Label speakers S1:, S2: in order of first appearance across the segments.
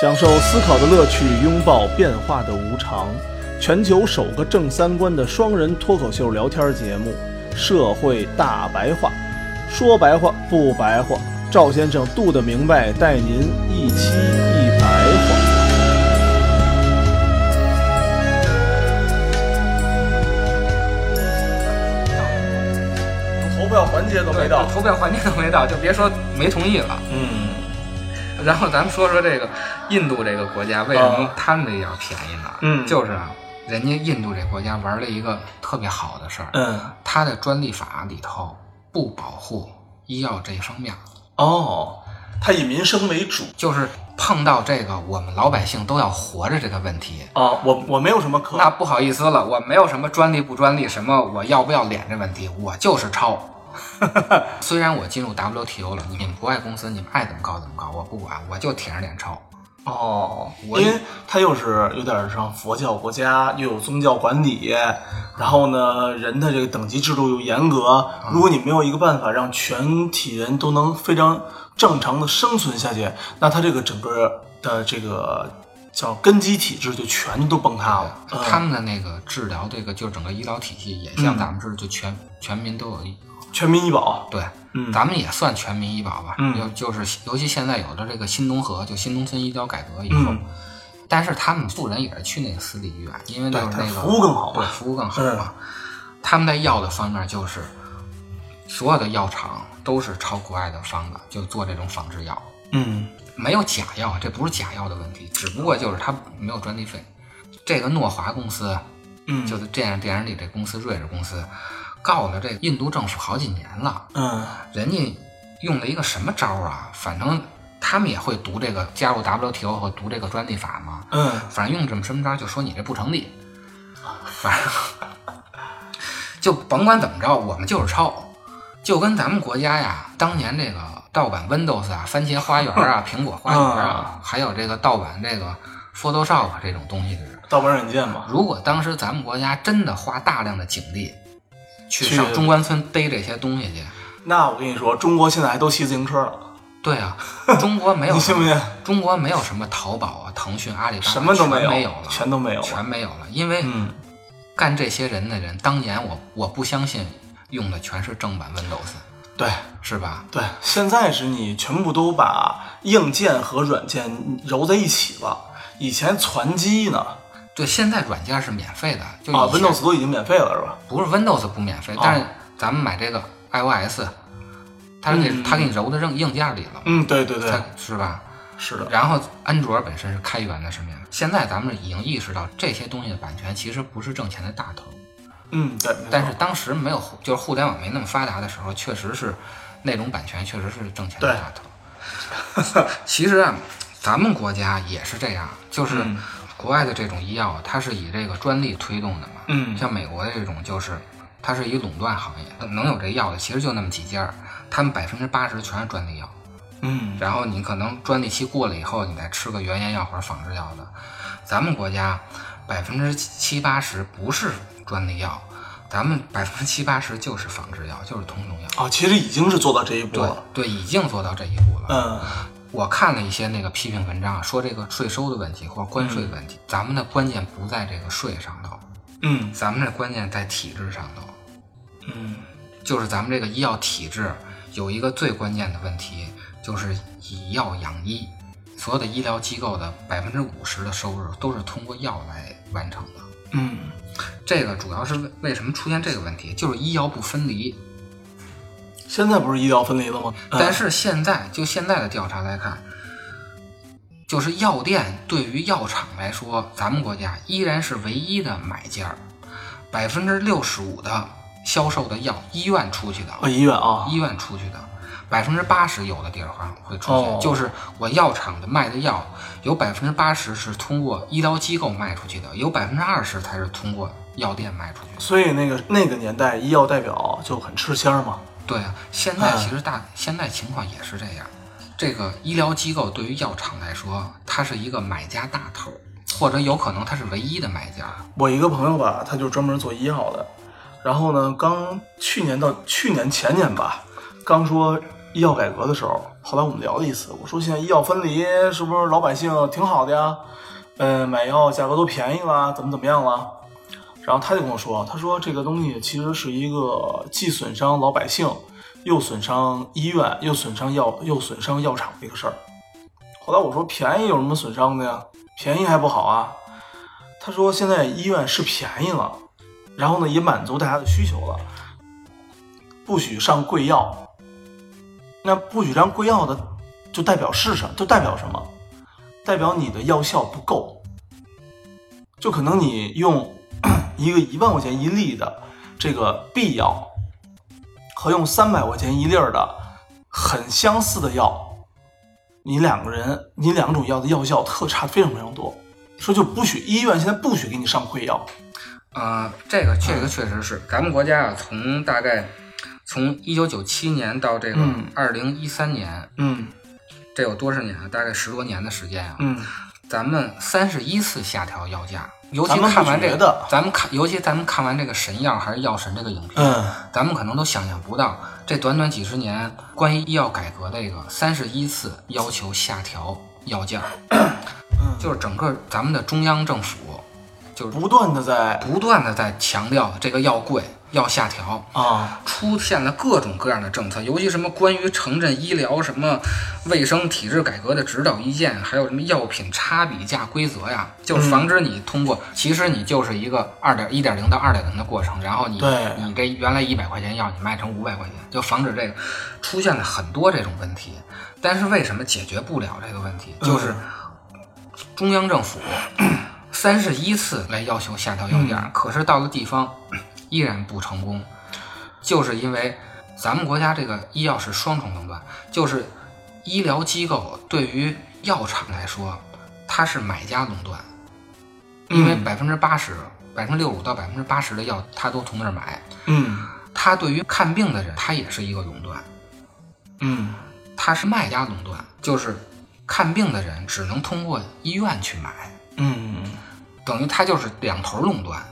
S1: 享受思考的乐趣，拥抱变化的无常。全球首个正三观的双人脱口秀聊天节目《社会大白话》，说白话不白话，赵先生度的明白，带您一期一白话。投票环节都没到，
S2: 投票环节都没到，就别说没同意了。
S1: 嗯，
S2: 然后咱们说说这个印度这个国家为什么他们这点便宜呢？
S1: 嗯
S2: 就是啊，人家印度这国家玩了一个特别好的事儿，
S1: 嗯，
S2: 它的专利法里头不保护医药这一方面，
S1: 哦，他以民生为主
S2: 就是碰到这个我们老百姓都要活着这个问题。
S1: 啊，我我没有什么可
S2: 那不好意思了，我没有什么专利不专利，什么我要不要脸这问题，我就是抄。虽然我进入 WTO 了，你们国外公司你们爱怎么搞怎么搞，我不管，我就舔着脸抄。
S1: 哦，因为它又是有点像佛教国家，又有宗教管理，然后呢，人的这个等级制度又严格。如果你没有一个办法让全体人都能非常正常的生存下去，那它这个整个的这个叫根基体制就全都崩塌了。嗯
S2: 他们的那个治疗，这个就是整个医疗体系也像咱们似的，就全全民都有一
S1: 全民医保，
S2: 对，
S1: 嗯。
S2: 咱们也算全民医保吧。
S1: 嗯。
S2: 就就是尤其现在有了这个新农合，就新农村医疗改革以后，
S1: 嗯。
S2: 但是他们富人也是去那个私立医院，因为就是那个
S1: 服务更好嘛。
S2: 对，服务更好嘛。他们在药的方面就是，所有的药厂都是抄国外的方子，就做这种仿制药，
S1: 嗯。
S2: 没有假药，这不是假药的问题，只不过就是它没有专利费。这个诺华公司，
S1: 嗯，
S2: 就是电视电影里这公司瑞士公司，告了这印度政府好几年了。
S1: 嗯
S2: 人家用了一个什么招儿啊？反正他们也会读这个加入 WTO 和读这个专利法嘛。
S1: 嗯
S2: 反正用这么什么招儿，就说你这不成立。反正就甭管怎么着，我们就是抄，就跟咱们国家呀，当年这个盗版 Windows 啊、番茄花园啊、苹果花园啊，还有这个盗版这个 Photoshop 这种东西似的。
S1: 盗版软件嘛，
S2: 如果当时咱们国家真的花大量的警力去
S1: 去
S2: 上中关村逮这些东西去，
S1: 那我跟你说，中国现在还都骑自行车了，
S2: 对啊，中国没有
S1: 你信不信？
S2: 中国没有什么淘宝啊、腾讯、阿里巴巴，
S1: 什么都
S2: 没
S1: 没有
S2: 了，
S1: 全都没有了
S2: 全没有了。因为
S1: 嗯
S2: 干这些人的人，当年我我不相信用的全是正版 Windows，
S1: 对。
S2: 是吧？
S1: 对，现在是你全部都把硬件和软件揉在一起了。以前攒机呢，
S2: 对，现在软件是免费的，就
S1: 啊，Windows 都已经免费了，是吧？
S2: 不是 Windows 不免费，但是咱们买这个 iOS，它给
S1: 嗯
S2: 它给你揉到硬硬件里了，
S1: 嗯，对对对
S2: 它，是吧？
S1: 是的，
S2: 然后安卓本身是开源的，是免费。现在咱们已经意识到这些东西的版权其实不是挣钱的大头，
S1: 嗯，对。
S2: 但是当时没有互就是互联网没那么发达的时候，确实是那种版权确实是挣钱的大头。其实啊，咱们国家也是这样，就是
S1: 嗯
S2: 国外的这种医药，它是以这个专利推动的嘛。
S1: 嗯
S2: 像美国的这种就是。它是一垄断行业，能有这药的其实就那么几家，他们百分之八十全是专利药。
S1: 嗯
S2: 然后你可能专利期过了以后，你再吃个原研药或者仿制药的。咱们国家百分之七八十不是专利药，咱们百分之七八十就是仿制药，就是通用药。
S1: 啊，其实已经是做到这一步
S2: 对
S1: 了。
S2: 对，已经做到这一步了。
S1: 嗯
S2: 我看了一些那个批评文章，说这个税收的问题或者关税的问题，咱们的关键不在这个税上头，
S1: 嗯
S2: 咱们的关键在体制上头。
S1: 嗯
S2: 就是咱们这个医药体制有一个最关键的问题，就是以药养医。所有的医疗机构的百分之五十的收入都是通过药来完成的。
S1: 嗯
S2: 这个主要是为为什么出现这个问题，就是医药不分离。
S1: 现在不是医疗分离了吗？嗯
S2: 但是现在就现在的调查来看，就是药店对于药厂来说，咱们国家依然是唯一的买家，百分之六十五的销售的药医院出去的，
S1: 啊，医院啊，
S2: 医院出去的，百分之八十有的地儿上会出现，
S1: 哦
S2: 就是我药厂的卖的药，有百分之八十是通过医疗机构卖出去的，有百分之二十才是通过药店卖出去的。
S1: 所以那个那个年代医药代表就很吃香嘛。
S2: 对啊，现在
S1: 嗯
S2: 其实大、现在情况也是这样。这个医疗机构对于药厂来说，它是一个买家大头，或者有可能它是唯一的买家。
S1: 我一个朋友吧，他就专门做医药的，然后呢，刚去年到去年前年吧，刚说医药改革的时候，后来我们聊了一次，我说现在医药分离是不是老百姓挺好的呀？呃，买药价格都便宜了，怎么怎么样了？然后他就跟我说，他说这个东西其实是一个既损伤老百姓，又损伤医院，又损伤药，又损伤药厂的一个事儿。后来我说便宜有什么损伤的呀？便宜还不好啊？他说现在医院是便宜了，然后呢也满足大家的需求了，不许上贵药。那不许上贵药的，就代表是什么？就代表什么？代表你的药效不够。就可能你用一个一万块钱一粒的这个 B 药，和用三百块钱一粒儿的很相似的药，你两个人，你两种药的药效特差非常非常多。说就不许医院现在不许给你上贵药。
S2: 啊、这个这个确实是咱们国家啊，从大概从一九九七年到这个
S1: 嗯
S2: 二零一三年，
S1: 嗯
S2: 这有多少年啊？大概十多年的时间啊。
S1: 嗯
S2: 咱们三十一次下调药价，尤其看完这个咱们看，尤其咱们看完这个神药还是药神这个影片，
S1: 嗯
S2: 咱们可能都想象不到，这短短几十年关于医药改革的这个三十一次要求下调药价，就是整个咱们的中央政府就是
S1: 不断的在
S2: 不断的在强调这个药贵要下调，
S1: 啊
S2: 出现了各种各样的政策，尤其什么关于城镇医疗、什么卫生体制改革的指导意见，还有什么药品差比价规则呀，就是防止你通过，其实你就是一个二点一点零到二点零的过程，然后你你这原来一百块钱药，你卖成五百块钱，就防止这个出现了很多这种问题。但是为什么解决不了这个问题？就是中央政府三十一次来要求下调药价，可是到了地方依然不成功，就是因为咱们国家这个医药是双重垄断，就是医疗机构对于药厂来说，它是买家垄断，因为
S1: 嗯
S2: 百分之八十、百分之六十五到百分之八十的药，他都从那儿买。
S1: 嗯
S2: 他对于看病的人，他也是一个垄断，
S1: 嗯
S2: 他是卖家垄断，就是看病的人只能通过医院去买，
S1: 嗯
S2: 等于他就是两头垄断。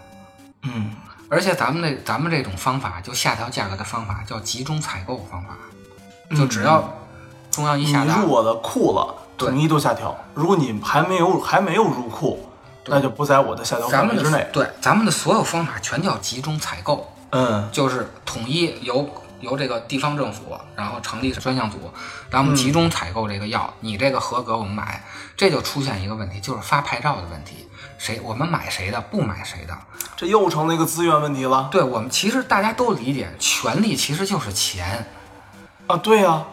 S1: 嗯
S2: 而且咱们这咱们这种方法，就下调价格的方法叫集中采购方法，就只要中央一
S1: 你
S2: 下达，
S1: 入我的库了，
S2: 对
S1: 统一都下调。如果你还没有还没有入库，那就不在我的下调
S2: 咱们
S1: 范围之内。
S2: 对咱们的所有方法全叫集中采购，
S1: 嗯
S2: 就是统一由由这个地方政府，然后成立专项组，然后我们集中采购这个药，你这个合格我们买，这就出现一个问题，就是发牌照的问题，谁我们买谁的，不买谁的。
S1: 这又成了一个资源问题了
S2: 对我们其实大家都理解，权力其实就是钱，
S1: 啊！对呀、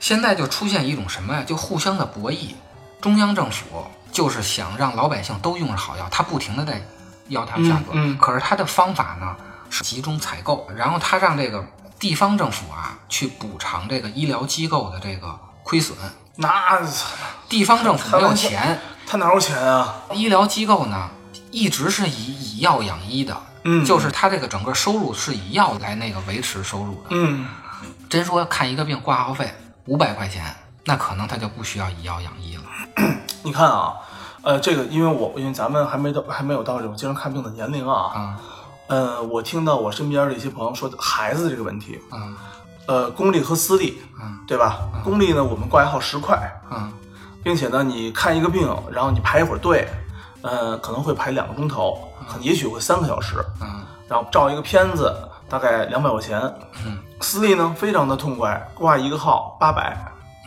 S2: 现在就出现一种什么呀？就互相的博弈。中央政府就是想让老百姓都用着好药，他不停的在要它价格，
S1: 嗯嗯
S2: 可是他的方法呢是集中采购，然后他让这个地方政府啊去补偿这个医疗机构的这个亏损。
S1: 那
S2: 地方政府没有钱，
S1: 他哪有钱啊？
S2: 医疗机构呢一直是以以药养医的，
S1: 嗯
S2: 就是他这个整个收入是以药来那个维持收入的。
S1: 嗯
S2: 真说看一个病挂号费五百块钱，那可能他就不需要以药养医了。
S1: 你看啊，呃，这个因为我因为咱们还没到还没有到这种经常看病的年龄啊，
S2: 啊
S1: 呃，我听到我身边的一些朋友说孩子这个问题，
S2: 嗯。
S1: 呃，公立和私立，
S2: 嗯。
S1: 对吧？公立呢，我们挂一号十块，
S2: 嗯。
S1: 并且呢，你看一个病，然后你排一会儿队，呃，可能会排两个钟头，可能也许会三个小时，
S2: 嗯。
S1: 然后照一个片子，大概两百块钱。
S2: 嗯。
S1: 私立呢非常的痛快，挂一个号八百，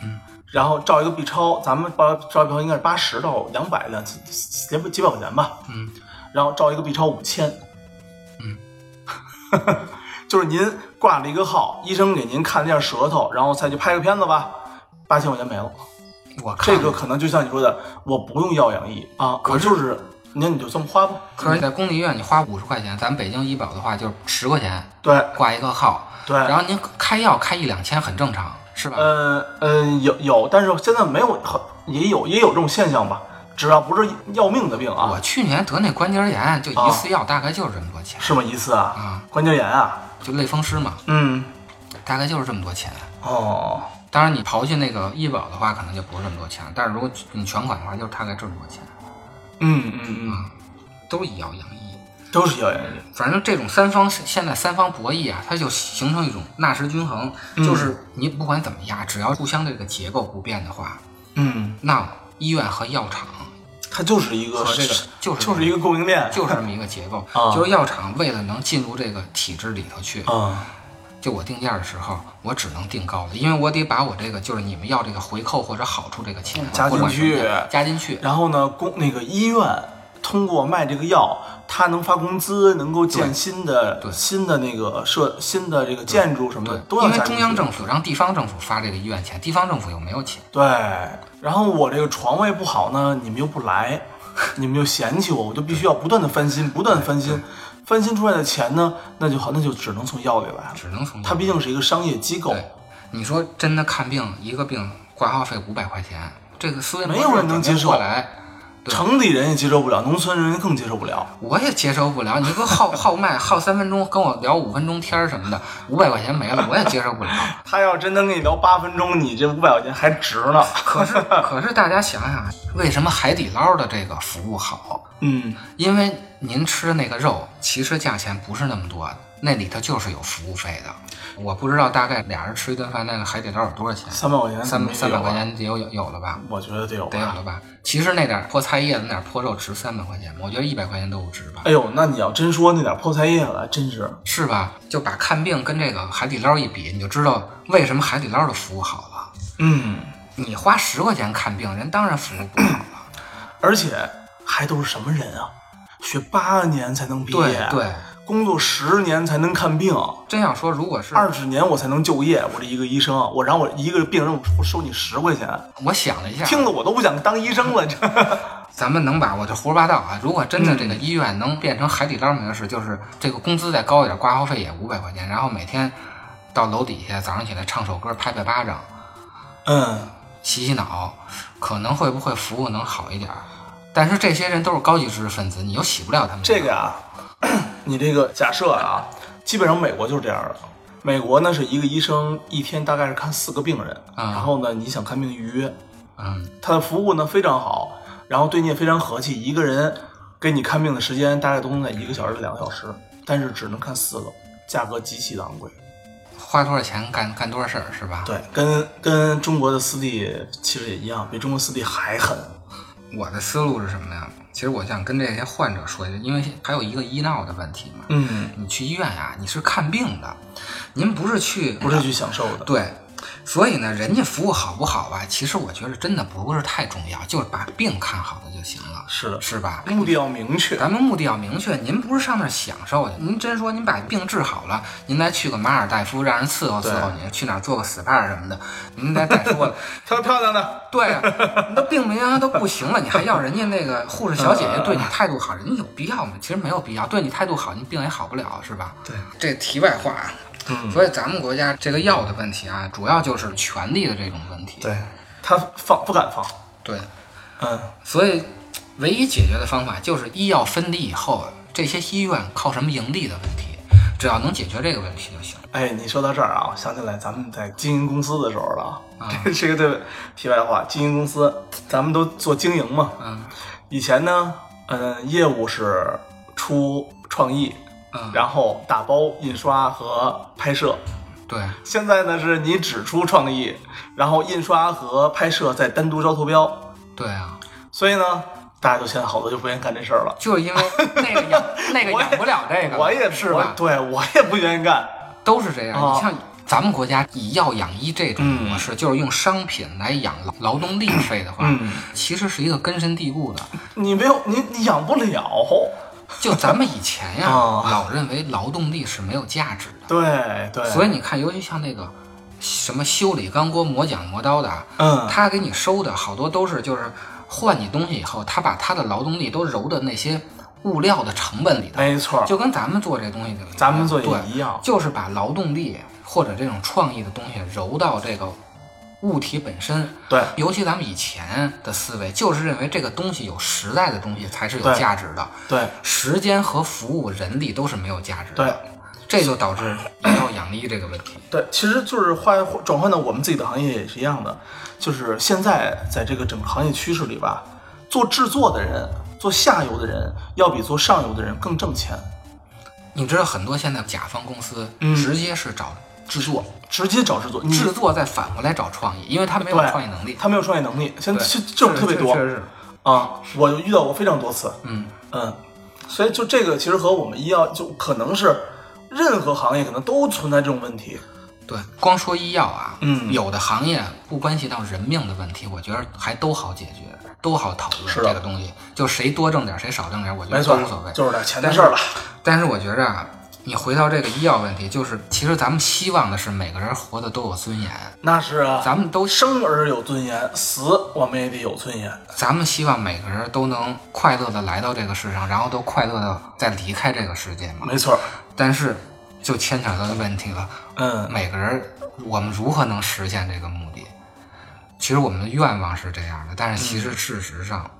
S2: 嗯，
S1: 然后照一个 B 超，咱们报照一个 B 超应该是八十到两百两几几几百块钱吧，
S2: 嗯，
S1: 然后照一个 B 超五千，
S2: 嗯，
S1: 就是您挂了一个号，医生给您看了一下舌头，然后再去拍个片子吧，八千块钱没了。
S2: 我看
S1: 这个可能就像你说的，我不用药养医啊，
S2: 可
S1: 就是，那你就这么花吧。
S2: 可是，在公立医院你花五十块钱，咱北京医保的话就是十块钱
S1: 对
S2: 挂一个号，
S1: 对，
S2: 然后您开药开一两千很正常，是吧？
S1: 呃呃，有有，但是现在没有，很也有也有这种现象吧。只要不是要命的病啊
S2: 我，去年得那关节炎，就一次药大概就是这么多钱，
S1: 是吗？一次啊，
S2: 啊
S1: 关节炎啊，
S2: 就类风湿嘛，
S1: 嗯，
S2: 大概就是这么多钱。
S1: 哦，
S2: 当然，你刨去那个医保的话，可能就不是这么多钱。但是如果你全款的话，就是大概这么多钱，
S1: 嗯嗯嗯，
S2: 都是以药养医。
S1: 都是医药养医。
S2: 反正这种三方现在三方博弈啊，它就形成一种纳什均衡，
S1: 嗯
S2: 就是你不管怎么压，只要互相这个结构不变的话，
S1: 嗯，
S2: 那医院和药厂
S1: 它就是一个
S2: 和这个就是
S1: 就是一个供应链，
S2: 就是这么一个结构，
S1: 啊
S2: 就是药厂为了能进入这个体制里头去，
S1: 啊，
S2: 就我定价的时候，我只能定高的，因为我得把我这个就是你们要这个回扣或者好处这个钱
S1: 加进去
S2: 加进去，
S1: 然后呢，公那个医院通过卖这个药，他能发工资，能够建新的
S2: 对
S1: 新的那个设新的这个建筑什么的，都要
S2: 因为中央政府让地方政府发这个医院钱，地方政府又没有钱，
S1: 对，然后我这个床位不好呢，你们又不来，你们又嫌弃我，我就必须要不断的翻新，不断的翻新，翻新出来的钱呢，那就好，那就只能从药里来了。
S2: 只能从
S1: 它毕竟是一个商业机构，
S2: 你说真的看病一个病挂号费五百块钱，这个思维
S1: 没有人能接受。
S2: 过来。对
S1: 城里人也接受不了，农村人更接受不了。
S2: 我也接受不了，你给我耗耗麦耗三分钟，跟我聊五分钟天儿什么的，五百块钱没了，我也接受不了。
S1: 他要真能跟你聊八分钟，你这五百块钱还值呢。
S2: 可是 可是大家想想，为什么海底捞的这个服务好？
S1: 嗯，
S2: 因为您吃的那个肉，其实价钱不是那么多，那里头就是有服务费的。我不知道大概俩人吃一顿饭，那个海底捞有多少钱？
S1: 三百块钱
S2: 三三百块，钱得有有有了吧？
S1: 我觉得得有。
S2: 得有了吧？其实那点破菜叶子，那点破肉值三百块钱吗，我觉得一百块钱都不值吧？
S1: 哎呦，那你要真说那点破菜叶子，真是
S2: 是吧？就把看病跟这个海底捞一比，你就知道为什么海底捞的服务好了。
S1: 嗯，
S2: 你花十块钱看病，人当然服务不好了。
S1: 而且还都是什么人啊？学八年才能毕业，
S2: 对对，
S1: 工作十年才能看病，
S2: 真想说，如果是
S1: 二十年我才能就业。我这一个医生，我让我一个病人我收你十块钱，
S2: 我想了一下，
S1: 听得我都不想当医生了。这
S2: 咱们能把我这胡说八道啊！如果真的
S1: 嗯
S2: 这个医院能变成海底捞模式，就是这个工资再高一点，挂号费也五百块钱，然后每天到楼底下早上起来唱首歌、拍拍巴掌、
S1: 嗯，
S2: 洗洗脑，可能会不会服务能好一点？但是这些人都是高级知识分子，你又洗不了他们。
S1: 这个呀、你这个假设啊，基本上美国就是这样的。美国呢是一个医生一天大概是看四个病人，
S2: 啊
S1: 然后呢你想看病预约，
S2: 嗯，
S1: 他的服务呢非常好，然后对你也非常和气，一个人给你看病的时间大概都能在一个小时到两个小时，但是只能看四个，价格极其的昂贵。
S2: 花多少钱干干多少事儿是吧？
S1: 对，跟跟中国的私立其实也一样，比中国私立还狠。
S2: 我的思路是什么呀？其实我想跟这些患者说一下，因为还有一个医闹的问题嘛。
S1: 嗯，
S2: 你去医院呀、你是看病的，您不是去
S1: 不是去享受的。
S2: 对，所以呢，人家服务好不好吧？其实我觉得真的不是太重要，就是把病看好了就行了，
S1: 是的，
S2: 是吧？
S1: 目的要明确。
S2: 咱们目的要明确，您不是上那儿享受去，您真说您把病治好了，您再去个马尔代夫，让人伺候伺候您，去哪儿做个 SPA 什么的，您再再说了，
S1: 挑漂亮的，
S2: 对啊，你都病明明都不行了，你还要人家那个护士小姐姐对你态度好，人家有必要吗？其实没有必要，对你态度好，你病也好不了，是吧？
S1: 对，
S2: 这题外话啊。
S1: 嗯，
S2: 所以咱们国家这个药的问题啊，主要就是权力的这种问题。
S1: 对，他放不敢放。
S2: 对，
S1: 嗯，
S2: 所以唯一解决的方法就是医药分离以后，这些医院靠什么盈利的问题，只要能解决这个问题就行。
S1: 哎，你说到这儿啊，我想起来咱们在经营公司的时候了
S2: 啊
S1: 这是一个对题外话。经营公司，咱们都做经营嘛。
S2: 嗯
S1: 以前呢，嗯，业务是出创意，
S2: 嗯，
S1: 然后打包、印刷和拍摄。
S2: 对
S1: 现在呢，是你只出创意，然后印刷和拍摄再单独招投标。
S2: 对啊，
S1: 所以呢，大家就现在好多就不愿意干这事儿了。
S2: 就是因为那个养 那个养不了这个，
S1: 我也我
S2: 是吧？
S1: 对我也不愿意干。
S2: 都是这样。
S1: 啊
S2: 你像咱们国家以药养医这种
S1: 嗯
S2: 模式，就是用商品来养劳劳动力费的话，
S1: 嗯
S2: 其实是一个根深蒂固的。
S1: 你没有，你你养不了。
S2: 就咱们以前呀，
S1: 啊
S2: 老认为劳动力是没有价值的。
S1: 对对，
S2: 所以你看，尤其像那个什么修理钢锅、磨剪磨刀的啊，
S1: 嗯，
S2: 他给你收的好多都是就是换你东西以后，他把他的劳动力都揉到那些物料的成本里头，
S1: 没错，
S2: 就跟咱们做这东西的，
S1: 咱们做也
S2: 对
S1: 一样。
S2: 就是把劳动力或者这种创意的东西揉到这个物体本身。
S1: 对
S2: 尤其咱们以前的思维就是认为这个东西有实在的东西才是有价值的，
S1: 对
S2: 时间和服务、人力都是没有价值的。
S1: 对，
S2: 这就导致医药养医这个问题。
S1: 对，其实就是换转换到我们自己的行业也是一样的，就是现在在这个整个行业趋势里吧，做制作的人做下游的人要比做上游的人更挣钱。
S2: 你知道很多现在甲方公司
S1: 嗯
S2: 直接是找制作，
S1: 直接找制作，
S2: 制作再反过来找创意，因为他没有创意能力。
S1: 他没有创意能力，现在
S2: 对
S1: 这这种特别多
S2: 确实是。
S1: 啊，我就遇到过非常多次。
S2: 嗯，
S1: 嗯，所以就这个其实和我们医药就可能是任何行业可能都存在这种问题。
S2: 对，光说医药啊，
S1: 嗯
S2: 有的行业不关系到人命的问题，我觉得还都好解决，都好讨论这个东西。就谁多挣点，谁少挣点，我觉
S1: 没错
S2: 得都无所谓。
S1: 就是点钱的事儿了。
S2: 但是我觉着啊，你回到这个医药问题，就是其实咱们希望的是每个人活得都有尊严，
S1: 那是啊，
S2: 咱们都
S1: 生而有尊严，死我们也得有尊严。
S2: 咱们希望每个人都能快乐的来到这个世上，然后都快乐的再离开这个世界嘛。
S1: 没错，
S2: 但是就牵扯到的问题了，
S1: 嗯，
S2: 每个人我们如何能实现这个目的？其实我们的愿望是这样的，但是其实事实上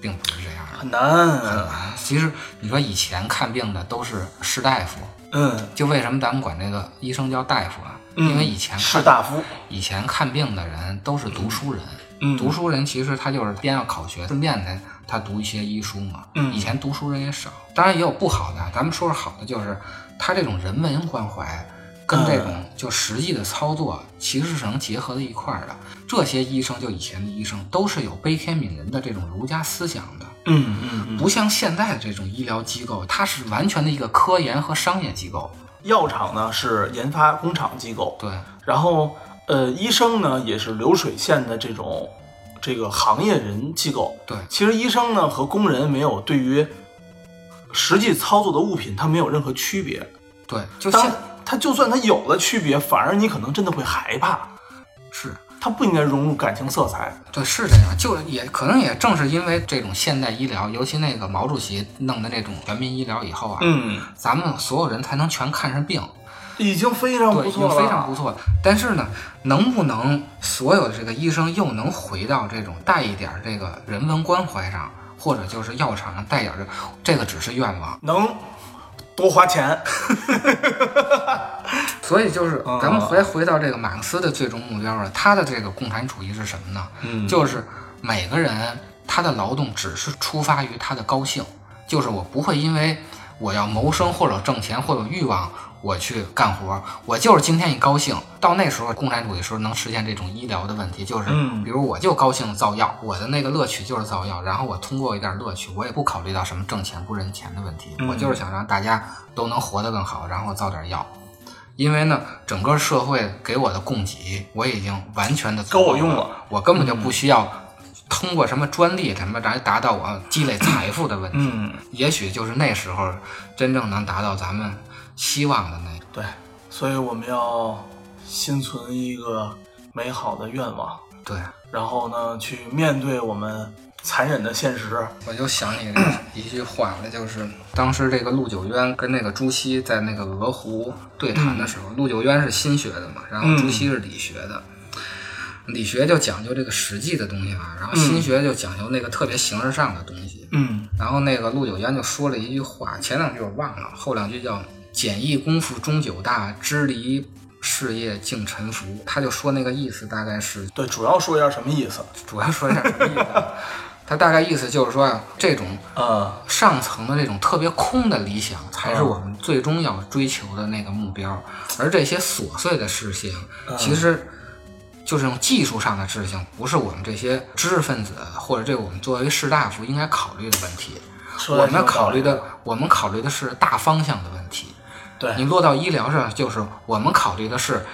S2: 并不是这样的。
S1: 很难。
S2: 啊其实你说以前看病的都是士大夫，
S1: 嗯，
S2: 就为什么咱们管这个医生叫大夫啊？
S1: 嗯
S2: 因为以前
S1: 士
S2: 看
S1: 大夫。
S2: 以前看病的人都是读书人，
S1: 嗯
S2: 读书人其实他就是边要考学，顺便呢他读一些医书嘛。
S1: 嗯
S2: 以前读书人也少，当然也有不好的，咱们说说好的，就是他这种人文关怀。跟这种就实际的操作其实是能结合在一块儿的。这些医生就以前的医生都是有悲天悯人的这种儒家思想的，
S1: 嗯嗯嗯。
S2: 不像现在的这种医疗机构，它是完全的一个科研和商业机构。
S1: 药厂呢是研发工厂机构，
S2: 对，
S1: 然后呃，医生呢也是流水线的这种这个行业人机构。
S2: 对
S1: 其实医生呢和工人没有对于实际操作的物品，它没有任何区别。
S2: 对，就
S1: 当
S2: 现
S1: 它就算它有了区别，反而你可能真的会害怕。
S2: 是
S1: 它不应该融入感情色彩。
S2: 对，是这样，就也可能也正是因为这种现代医疗，尤其那个毛主席弄的那种全民医疗以后啊，
S1: 嗯，
S2: 咱们所有人才能全看上病，
S1: 已经非常不错了，
S2: 非常不错。但是呢，能不能所有的这个医生又能回到这种带一点这个人文关怀上，或者就是药厂上带点这，这个只是愿望。
S1: 能多花钱。
S2: 所以就是
S1: 嗯
S2: 咱们回回到这个马克思的最终目标了，他的这个共产主义是什么呢？
S1: 嗯
S2: 就是每个人他的劳动只是出发于他的高兴，就是我不会因为我要谋生或者挣钱或者欲望我去干活，我就是今天一高兴。到那时候，共产主义时候能实现这种医疗的问题，就是
S1: 嗯
S2: 比如我就高兴造药，我的那个乐趣就是造药，然后我通过一点乐趣，我也不考虑到什么挣钱不挣钱的问题，
S1: 嗯
S2: 我就是想让大家都能活得更好，然后造点药。因为呢，整个社会给我的供给，我已经完全的
S1: 够我用了，
S2: 我根本就不需要通过什么专利什么来达到我积累财富的问题。
S1: 嗯，
S2: 也许就是那时候真正能达到咱们希望的那种。
S1: 对，所以我们要心存一个美好的愿望，
S2: 对，
S1: 然后呢，去面对我们残忍的现实。
S2: 我就想起一句话来，就是当时这个陆九渊跟那个朱熹在那个鹅湖对谈的时候，陆九渊是心学的嘛，然后朱熹是理学的。理学就讲究这个实际的东西嘛，然后心学就讲究那个特别形而上的东西。
S1: 嗯
S2: 然后那个陆九渊就说了一句话，前两句我忘了，后两句叫“简易功夫终九大，支离事业竟沉浮”。他就说那个意思大概是，
S1: 对，主要说一下什么意思？
S2: 主要说一下什么意思啊？他大概意思就是说啊，这种
S1: 呃，
S2: 上层的这种特别空的理想，才是我们最终要追求的那个目标。而这些琐碎的事情，其实就是这种技术上的事情，不是我们这些知识分子或者这个我们作为士大夫应该考虑的问题。我们考虑的，我们考虑的是大方向的问题。
S1: 对
S2: 你落到医疗上，就是我们考虑的是，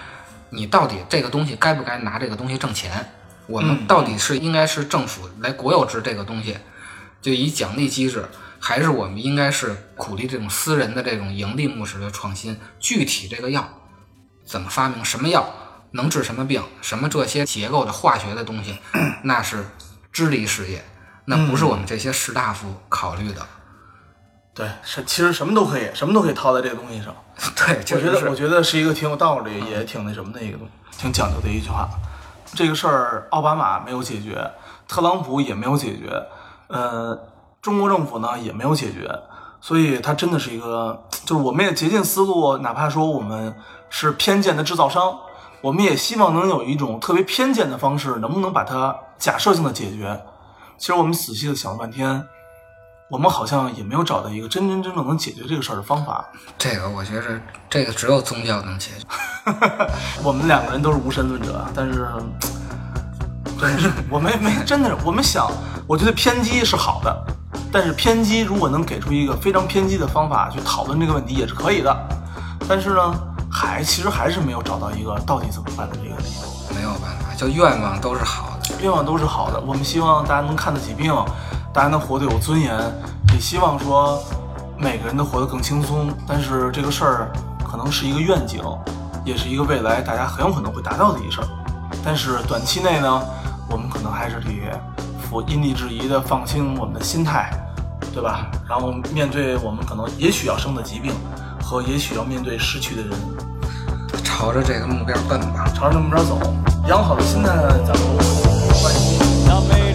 S2: 你到底这个东西该不该拿这个东西挣钱？我们
S1: 嗯
S2: 到底是应该是政府来国有制这个东西，就以奖励机制，还是我们应该是鼓励这种私人的这种盈利模式的创新？具体这个药怎么发明，什么药能治什么病，什么这些结构的化学的东西，那是支离事业，那不是我们这些士大夫考虑的。
S1: 对，是其实什么都可以，什么都可以套在这个东西上。
S2: 对，
S1: 我觉得，我觉得是一个挺有道理，也挺那什么的一个东西，挺讲究的一句话。这个事儿，奥巴马没有解决，特朗普也没有解决，呃，中国政府呢也没有解决，所以它真的是一个，就是我们也竭尽思路，哪怕说我们是偏见的制造商，我们也希望能有一种特别偏见的方式，能不能把它假设性的解决？其实我们仔细的想了半天，我们好像也没有找到一个真真正正能解决这个事儿的方法。
S2: 这个我觉着这个只有宗教能解决。
S1: 我们两个人都是无神论者，但是真是我们没真的是我们想，我觉得偏激是好的，但是偏激如果能给出一个非常偏激的方法去讨论这个问题也是可以的，但是呢，还其实还是没有找到一个到底怎么办的这个理由。
S2: 没有办法，就愿望都是好的。
S1: 愿望都是好的，我们希望大家能看得起病，大家能活得有尊严，也希望说每个人都活得更轻松。但是这个事儿可能是一个愿景，也是一个未来大家很有可能会达到的一事儿。但是短期内呢，我们可能还是得服因地制宜的放轻我们的心态，对吧？然后面对我们可能也许要生的疾病和也许要面对失去的人，
S2: 朝着这个目标奔吧。
S1: 朝着那目标走，养好了心态呢，咱们万一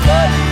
S1: 在。